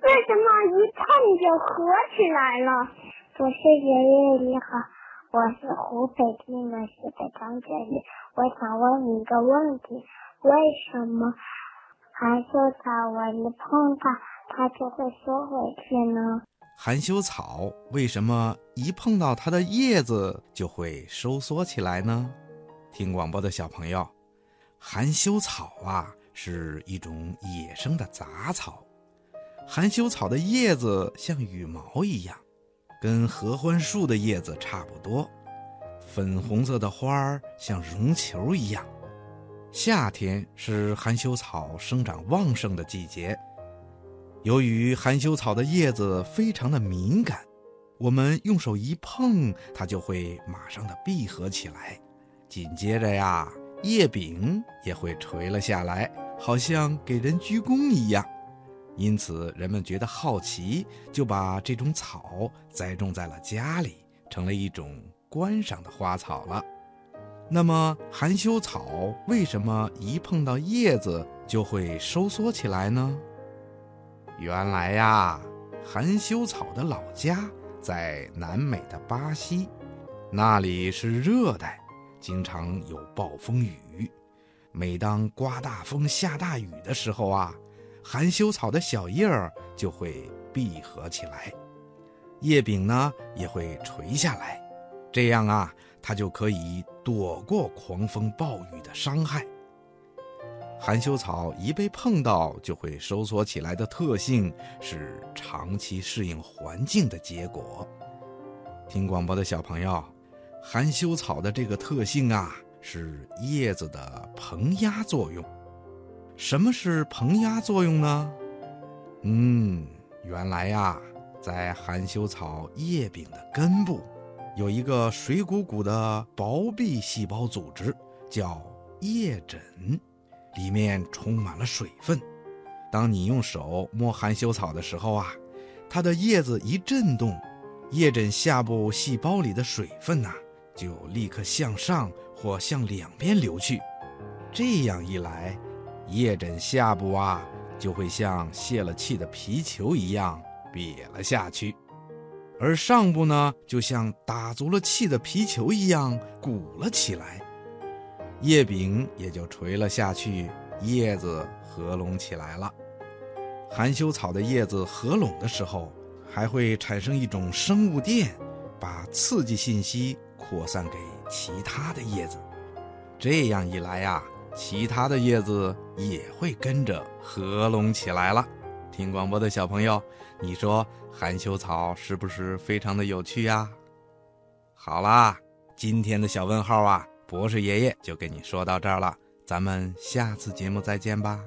为什么一碰就合起来了？我是爷爷你好，我是湖北济南市的张杰宇，我想问你一个问题：为什么含羞草我一碰它，它就会缩回去呢？含羞草为什么一碰到它的叶子就会收缩起来呢？听广播的小朋友，含羞草啊是一种野生的杂草。含羞草的叶子像羽毛一样，跟合欢树的叶子差不多，粉红色的花儿像绒球一样。夏天是含羞草生长旺盛的季节。由于含羞草的叶子非常的敏感，我们用手一碰，它就会马上的闭合起来。紧接着呀，叶柄也会垂了下来，好像给人鞠躬一样。因此，人们觉得好奇，就把这种草栽种在了家里，成了一种观赏的花草了。那么，含羞草为什么一碰到叶子就会收缩起来呢？原来呀，含羞草的老家在南美的巴西，那里是热带，经常有暴风雨。每当刮大风、下大雨的时候啊，含羞草的小叶儿就会闭合起来，叶柄呢也会垂下来，这样啊，它就可以躲过狂风暴雨的伤害。含羞草一被碰到就会收缩起来的特性，是长期适应环境的结果。听广播的小朋友，含羞草的这个特性啊，是叶子的膨压作用。什么是膨压作用呢？嗯，原来呀，在含羞草叶柄的根部，有一个水鼓鼓的薄壁细胞组织，叫叶枕。里面充满了水分，当你用手摸含羞草的时候啊，它的叶子一震动，叶枕下部细胞里的水分呐，就立刻向上或向两边流去。这样一来，叶枕下部啊就会像泄了气的皮球一样瘪了下去，而上部呢就像打足了气的皮球一样鼓了起来。叶柄也就垂了下去，叶子合拢起来了。含羞草的叶子合拢的时候，还会产生一种生物电，把刺激信息扩散给其他的叶子。这样一来呀，其他的叶子也会跟着合拢起来了。听广播的小朋友，你说含羞草是不是非常的有趣呀？好啦，今天的小问号啊。博士爷爷就跟你说到这儿了，咱们下次节目再见吧。